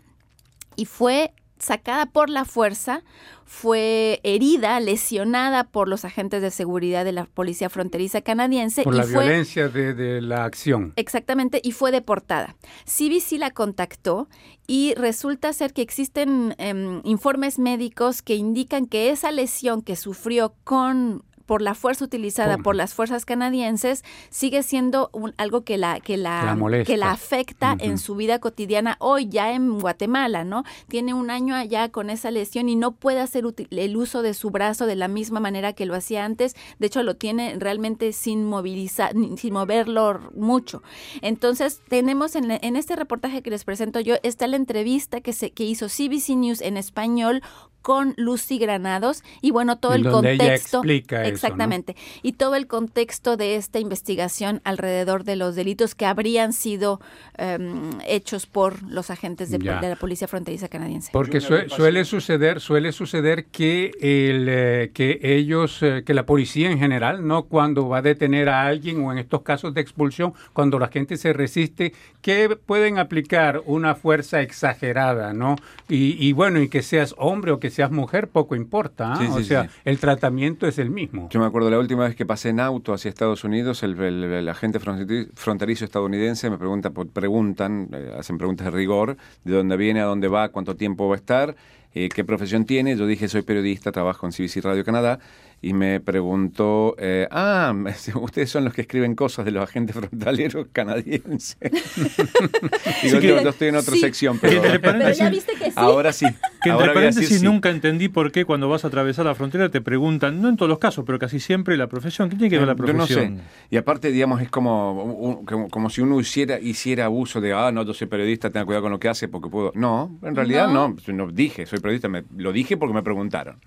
y fue sacada por la fuerza, fue herida, lesionada por los agentes de seguridad de la policía fronteriza canadiense Por y la fue violencia de, de la acción. Exactamente, y fue deportada. CBC la contactó y resulta ser que existen em, informes médicos que indican que esa lesión que sufrió con por la fuerza utilizada Por- por las fuerzas canadienses sigue siendo un- algo que la que la, que la afecta en su vida cotidiana hoy ya en Guatemala, ¿no? Tiene un año allá con esa lesión y no puede hacer el uso de su brazo de la misma manera que lo hacía antes. De hecho, lo tiene realmente sin movilizar, sin moverlo mucho. Entonces, tenemos en, en este reportaje que les presento yo, está la entrevista que, se, que hizo CBC News en español con Lucy Granados y bueno, todo En el donde ella contexto. explica eso, ¿no? exactamente. Y todo el contexto de esta investigación alrededor de los delitos que habrían sido em, hechos por los agentes de, la Policía Fronteriza Canadiense. Porque pasé- suele suceder, suele suceder que el eh, que ellos, eh, que la policía en general, no cuando va a detener a alguien o en estos casos de expulsión, cuando la gente se resiste, que pueden aplicar una fuerza exagerada, ¿no? Y, y bueno, y que seas hombre o que seas mujer, poco importa. ¿ah? Sí, o sí, sea, sí. el tratamiento es el mismo. Yo me acuerdo la última vez que pasé en auto hacia Estados Unidos, el, el- el agente fronteri- fronterizo estadounidense me pregunta, preguntan, eh, hacen preguntas de rigor, de dónde viene, a dónde va, cuánto tiempo va a estar, eh, qué profesión tiene. Yo dije, soy periodista, trabajo en CBC Radio Canadá, y me preguntó, eh, ah, ustedes son los que escriben cosas de los agentes frontaleros canadienses. Digo, Sí yo, yo estoy en otra Sí. sección, pero Pero ya viste que sí. ahora sí. Que entre paréntesis nunca entendí por qué cuando vas a atravesar la frontera te preguntan, no en todos los casos, pero casi siempre la profesión. ¿Qué tiene que ver la profesión? no sé. Y aparte, digamos, es como, como, si uno hiciera, hiciera abuso de, ah, no, yo soy periodista, tenga cuidado con lo que hace porque puedo. No, en realidad no, no, dije, soy periodista, me, lo dije porque me preguntaron.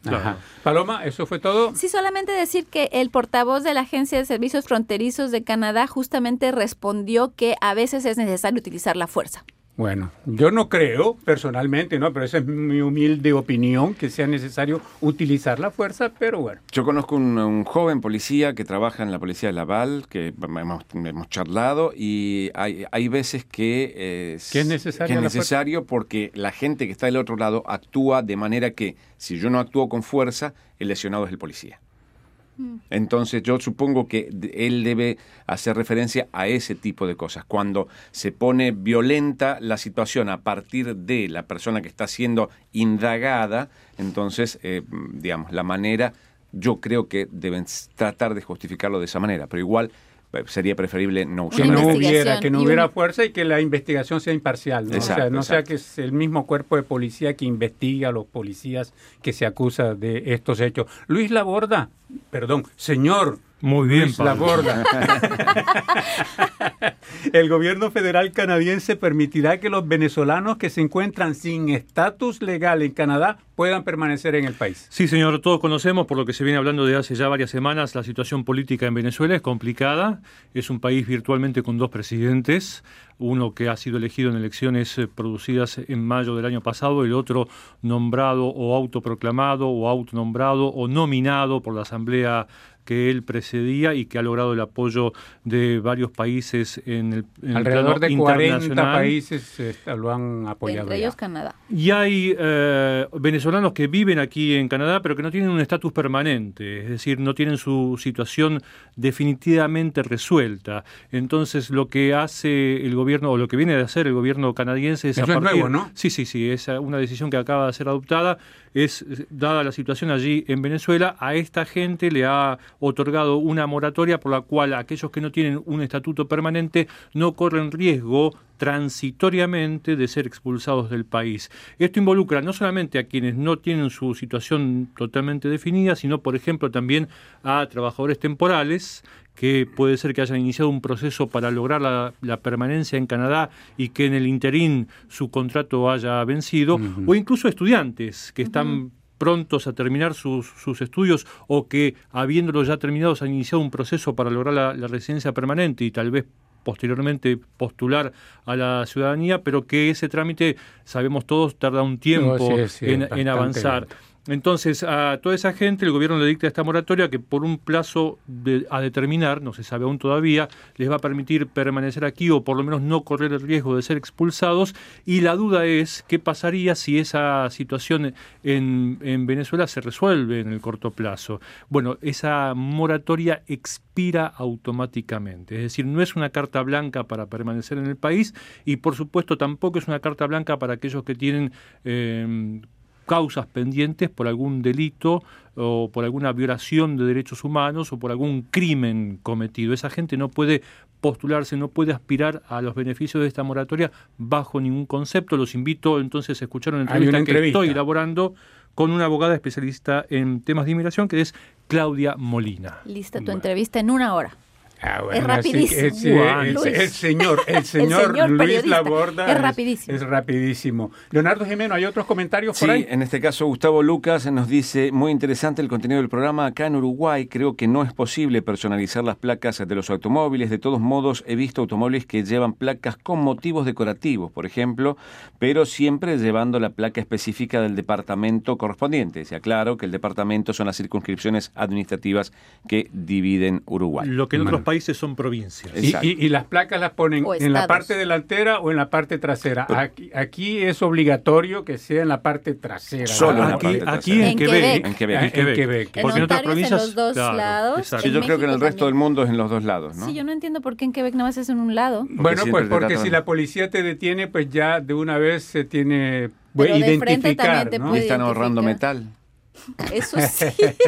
Paloma, ¿eso fue todo? Sí, solamente decir que el portavoz de la Agencia de Servicios Fronterizos de Canadá justamente respondió que a veces es necesario utilizar la fuerza. Bueno, yo no creo personalmente, ¿no? Pero esa es mi humilde opinión, que sea necesario utilizar la fuerza, pero bueno. Yo conozco un, joven policía que trabaja en la policía de Laval, que hemos, charlado, y hay, hay veces que, es necesario, que es necesario porque la gente que está del otro lado actúa de manera que, si yo no actúo con fuerza, el lesionado es el policía. Entonces yo supongo que él debe hacer referencia a ese tipo de cosas. Cuando se pone violenta la situación a partir de la persona que está siendo indagada, entonces, eh, digamos, la manera, yo creo que deben tratar de justificarlo de esa manera, pero igual sería preferible no usar. Que no hubiera, que no hubiera fuerza y que la investigación sea imparcial. ¿no? o sea, no sea que es el mismo cuerpo de policía que investiga a los policías que se acusa de estos hechos. Luis Laborda, perdón, señor muy bien, La borda. El gobierno federal canadiense permitirá que los venezolanos que se encuentran sin estatus legal en Canadá puedan permanecer en el país. Sí, señor, todos conocemos, por lo que se viene hablando de hace ya varias semanas, la situación política en Venezuela es complicada. Es un país virtualmente con dos presidentes, uno que ha sido elegido en elecciones eh, producidas en mayo del año pasado, el otro nombrado o autoproclamado o autonombrado o nominado por la Asamblea que él precedía y que ha logrado el apoyo de varios países en el, en Alrededor de 40 países este, lo han apoyado. Entre ellos Canadá. Y hay eh, venezolanos que viven aquí en Canadá, pero que no tienen un estatus permanente, es decir, no tienen su situación definitivamente resuelta. Entonces, lo que hace el gobierno, o lo que viene de hacer el gobierno canadiense es... Eso es nuevo, ¿no? Sí, sí, sí, es una decisión que acaba de ser adoptada es, dada la situación allí en Venezuela, a esta gente le ha otorgado una moratoria por la cual aquellos que no tienen un estatuto permanente no corren riesgo transitoriamente de ser expulsados del país. Esto involucra no solamente a quienes no tienen su situación totalmente definida, sino, por ejemplo, también a trabajadores temporales que puede ser que hayan iniciado un proceso para lograr la, permanencia en Canadá y que en el interín su contrato haya vencido, o incluso estudiantes que están prontos a terminar sus, estudios o que, habiéndolos ya terminados, han iniciado un proceso para lograr la, residencia permanente y tal vez posteriormente postular a la ciudadanía, pero que ese trámite, sabemos todos, tarda un tiempo en, avanzar. Entonces, a toda esa gente el gobierno le dicta esta moratoria que por un plazo a determinar, no se sabe aún todavía, les va a permitir permanecer aquí o por lo menos no correr el riesgo de ser expulsados. Y la duda es qué pasaría si esa situación en, en Venezuela se resuelve en el corto plazo. Bueno, esa moratoria expira automáticamente. Es decir, no es una carta blanca para permanecer en el país y por supuesto tampoco es una carta blanca para aquellos que tienen... Eh, causas pendientes por algún delito o por alguna violación de derechos humanos o por algún crimen cometido. Esa gente no puede postularse, no puede aspirar a los beneficios de esta moratoria bajo ningún concepto. Los invito entonces a escuchar una entrevista, que estoy elaborando con una abogada especialista en temas de inmigración que es Claudia Molina. Lista tu entrevista en una hora. Ah, es rapidísimo. el, señor, el señor, Luis Laborda es rapidísimo. Es, rapidísimo. Leonardo Jimeno, ¿hay otros comentarios por sí, en este caso Gustavo Lucas nos dice, muy interesante el contenido del programa. Acá en Uruguay creo que no es posible personalizar las placas de los automóviles. De todos modos, he visto automóviles que llevan placas con motivos decorativos, por ejemplo, pero siempre llevando la placa específica del departamento correspondiente. Se aclaro que el departamento son las circunscripciones administrativas que dividen Uruguay. Lo que en otros países son provincias. Y, las placas las ponen en la parte delantera o en la parte trasera. Aquí, aquí, es obligatorio que sea en la parte trasera. Solo aquí, aquí en, Quebec. En Quebec. En Quebec. Porque en otras provincias. En los dos lados. Sí, yo creo que en el resto del mundo es en los dos lados. ¿no? Sí, yo no entiendo por qué en Quebec no es en un lado. bueno, pues porque si la policía te detiene, pues ya de una vez se tiene Pero identificar. De frente ¿no? Están ahorrando metal. Eso sí,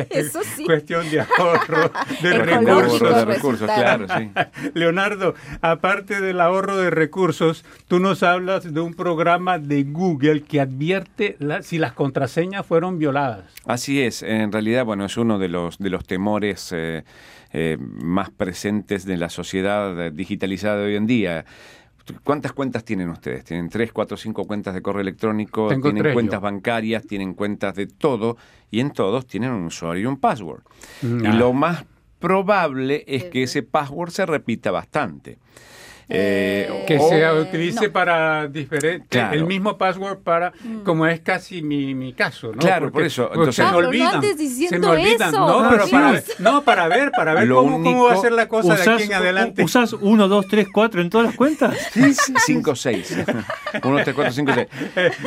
eso sí. Cuestión de ahorro de Ecológico, recursos. de recursos, claro, sí. Leonardo, aparte del ahorro de recursos, tú nos hablas de un programa de Google que advierte la- si las contraseñas fueron violadas. Así es, en realidad, bueno, es uno de los, de los temores eh, eh, más presentes de la sociedad eh, digitalizada de hoy en día. ¿Cuántas cuentas tienen ustedes? ¿Tienen tres, cuatro, cinco cuentas de correo electrónico? Tengo ¿Tienen tres cuentas yo. bancarias? ¿Tienen cuentas de todo? Y en todos tienen un usuario y un password. Mm. Y Ah. lo más probable es que ese password se repita bastante. Eh, Que o- se utilice no. para diferente, Claro. el mismo password para, como es casi mi, mi caso, ¿no? Claro, por eso, porque entonces- se me no olvidan, se me olvidan. eso. No, pero para, no, para ver, para ver cómo, cómo va a único- ser la cosa de aquí en adelante. ¿Usás 1, 2, 3, 4 en todas las cuentas? 5, 6. 1, 2, 3, 4, 5, 6.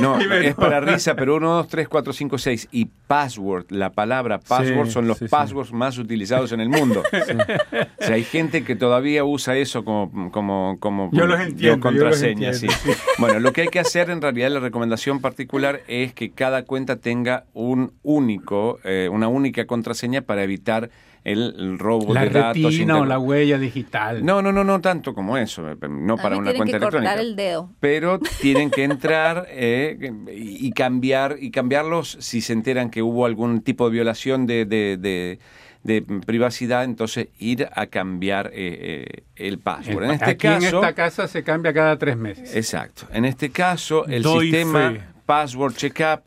No, es no. para risa, pero 1, 2, 3, 4, 5, 6 y password, la palabra password Sí, son los sí, sí. passwords más utilizados en el mundo. O sea, hay gente que todavía usa eso como, como, como Yo los entiendo, yo los contraseña. sí. Bueno, lo que hay que hacer en realidad, la recomendación particular es que cada cuenta tenga un único, eh, una única contraseña para evitar el, el robo la de datos. retina o la huella digital. no, no, no, no tanto como eso, eh, no para una cuenta que cortar electrónica. el dedo. Pero tienen que entrar eh, y y cambiar y cambiarlos si se enteran que hubo algún tipo de violación de, de- de- de privacidad, entonces ir a cambiar eh, eh, el password. En este aquí en caso, esta casa se cambia cada tres meses. exacto. En este caso, el Doy sistema fe. Password Checkup,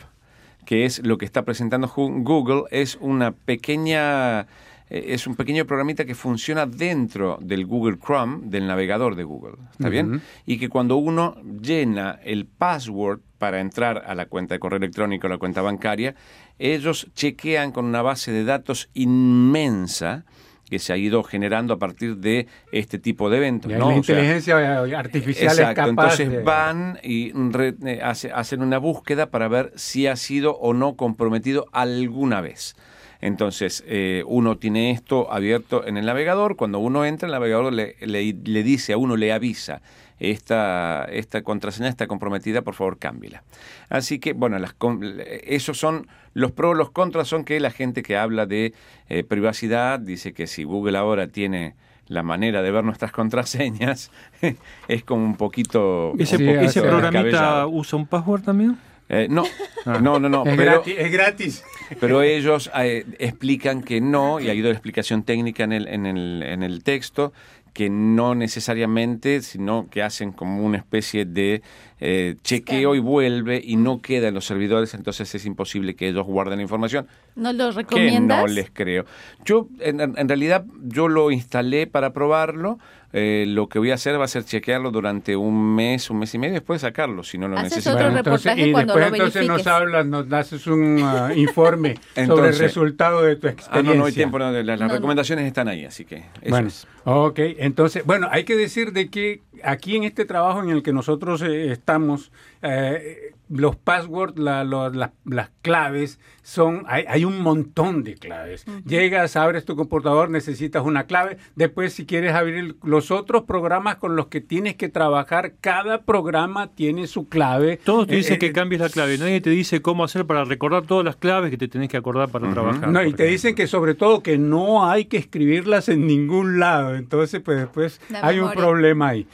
que es lo que está presentando Google, es una pequeña eh, es un pequeño programita que funciona dentro del Google Chrome, del navegador de Google, ¿está bien? Y que cuando uno llena el password para entrar a la cuenta de correo electrónico o la cuenta bancaria, ellos chequean con una base de datos inmensa que se ha ido generando a partir de este tipo de eventos. La O sea, inteligencia artificial es Exacto, capaz entonces de- van y re- eh, hace- hacen una búsqueda para ver si ha sido o no comprometido alguna vez. Entonces, eh, uno tiene esto abierto en el navegador, cuando uno entra, el navegador le, le- le dice a uno, le avisa, esta, esta contraseña está comprometida, por favor cámbiela. Así que, bueno, las, com- esos son los pros, los contras son que la gente que habla de eh, privacidad dice que si Google ahora tiene la manera de ver nuestras contraseñas, es como un poquito... ¿Ese, programita usa un password también? Eh, no, no, no, no, es, pero, gratis, es gratis. pero ellos eh, explican que no, y ha ido la explicación técnica en el, en el, en el texto, que no necesariamente, sino que hacen como una especie de eh, chequeo y vuelve y no queda en los servidores, entonces es imposible que ellos guarden la información. ¿No lo Que recomiendas? no les creo. Yo, en, en realidad, yo lo instalé para probarlo. eh, lo que voy a hacer va a ser chequearlo durante un mes, un mes y medio, después sacarlo, si no lo Haces necesito. otro Bueno, entonces, reportaje y cuando después lo entonces nos hablas, nos haces un ah, informe sobre el resultado de tu Ah, experiencia. no, no hay tiempo, no, las, las No, no. recomendaciones están ahí, así que eso Bueno, es. ok, entonces, bueno, hay que decir de que aquí en este trabajo en el que nosotros eh, estamos, eh, los passwords, la- la- las claves, son, hay, hay un montón de claves. Llegas, abres tu computador, necesitas una clave. Después, si quieres abrir los otros programas con los que tienes que trabajar, cada programa tiene su clave. Todos te Eh, dicen eh, que cambies la clave. Nadie te dice cómo hacer para recordar todas las claves que te tenés que acordar para trabajar. No, y te ejemplo. dicen que sobre todo que no hay que escribirlas en ningún lado. Entonces, pues después La hay un problema ahí.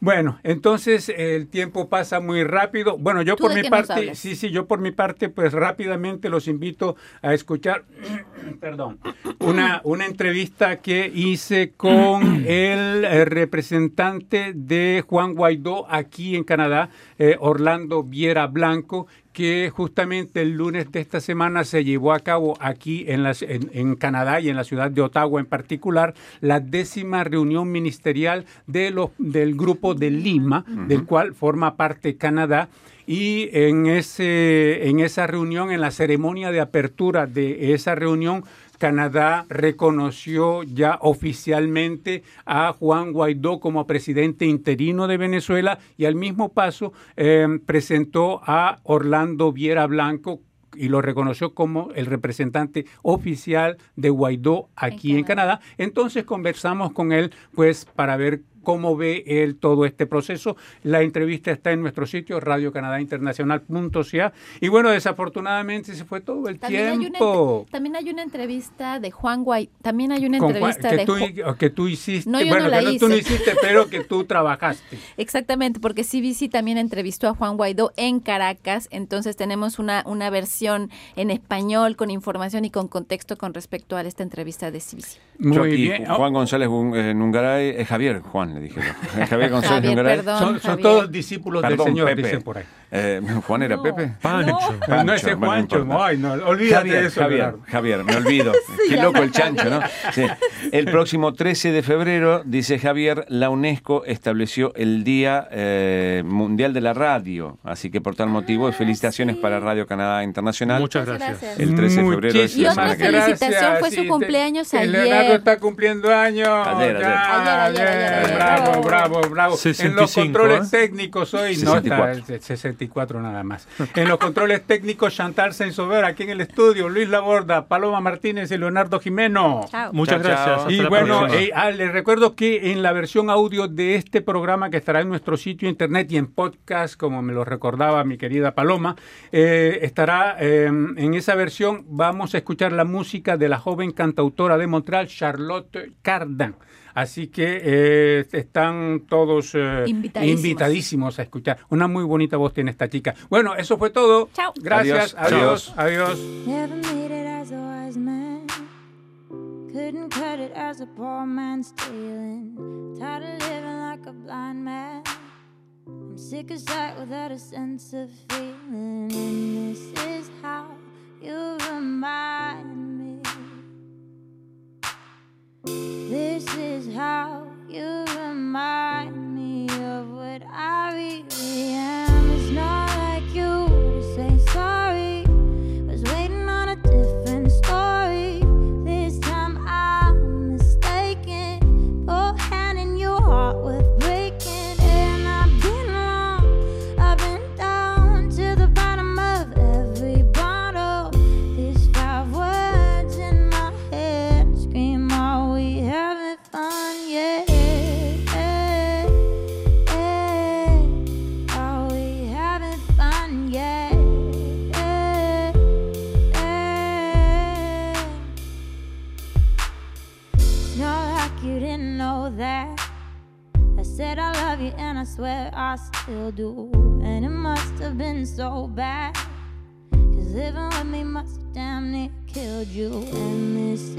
Bueno, entonces el tiempo pasa muy rápido. Bueno, yo ¿Tú por mi parte, sí, sí, yo por mi parte, pues rápidamente los invito a escuchar, perdón, una, una entrevista que hice con el representante de Juan Guaidó aquí en Canadá, eh, Orlando Viera Blanco, que justamente el lunes de esta semana se llevó a cabo aquí en, las, en, en Canadá y en la ciudad de Ottawa en particular la décima reunión ministerial de los, del grupo de Lima, del cual forma parte Canadá. Y en, ese, en esa reunión, en la ceremonia de apertura de esa reunión, Canadá reconoció ya oficialmente a Juan Guaidó como presidente interino de Venezuela y al mismo paso eh, presentó a Orlando Viera Blanco y lo reconoció como el representante oficial de Guaidó aquí en En Canadá. Entonces conversamos con él pues para ver cómo ve él todo este proceso. La entrevista está en nuestro sitio radiocanadainternacional.ca y bueno, desafortunadamente se fue todo el tiempo. también hay una entrevista de Juan Guay, también hay una entrevista que de tú, que tú hiciste, no, bueno, que no, tú no hiciste, pero que tú trabajaste. Exactamente, porque CBC también entrevistó a Juan Guaidó en Caracas, entonces tenemos una, una versión en español con información y con contexto con respecto a esta entrevista de CBC. Muy bien. Juan González Nungaray, eh, Javier, Juan le dije Javier González Nungaray. son, todos discípulos del Señor, dicen por ahí. Eh, ¿Juan era Pepe? Pancho. No, ese Juancho. No, ay, no, olvídate Javier, de eso. Javier, Javier, me olvido. Qué loco el chancho, ¿no? Sí. El próximo 13 de febrero, dice Javier, la UNESCO estableció el Día eh, Mundial de la Radio. Así que por tal motivo, ah, felicitaciones para Radio Canadá Internacional. Muchas gracias. El 13 de febrero es Y otra felicitación fue su cumpleaños ayer. Leonardo está cumpliendo años. Ayer, ayer. ayer, Bravo, bravo, bravo. 65, en los controles ¿eh? técnicos hoy, 64. no, está 64 nada más. En los controles técnicos, Chantal Sensover, aquí en el estudio, Luis Laborda, Paloma Martínez y Leonardo Jimeno. Chao. Muchas gracias. Y bueno, eh, ah, les recuerdo que en la versión audio de este programa que estará en nuestro sitio internet y en podcast, como me lo recordaba mi querida Paloma, eh, estará em, en esa versión, vamos a escuchar la música de la joven cantautora de Montreal, Charlotte Cardin. Así que eh, están todos eh, invitadísimos. a escuchar. Una muy bonita voz tiene esta chica. Bueno, eso fue todo. Chao. Gracias. Adiós. Adiós. Couldn't cut it as a poor man stealing. Tired of living like a blind man. I'm sick of sight without a sense of feeling. And this is how you remind me. This is how you remind me of what I really am. It's not like you still do. And it must have been so bad. Cause living with me must have damn near killed you. And this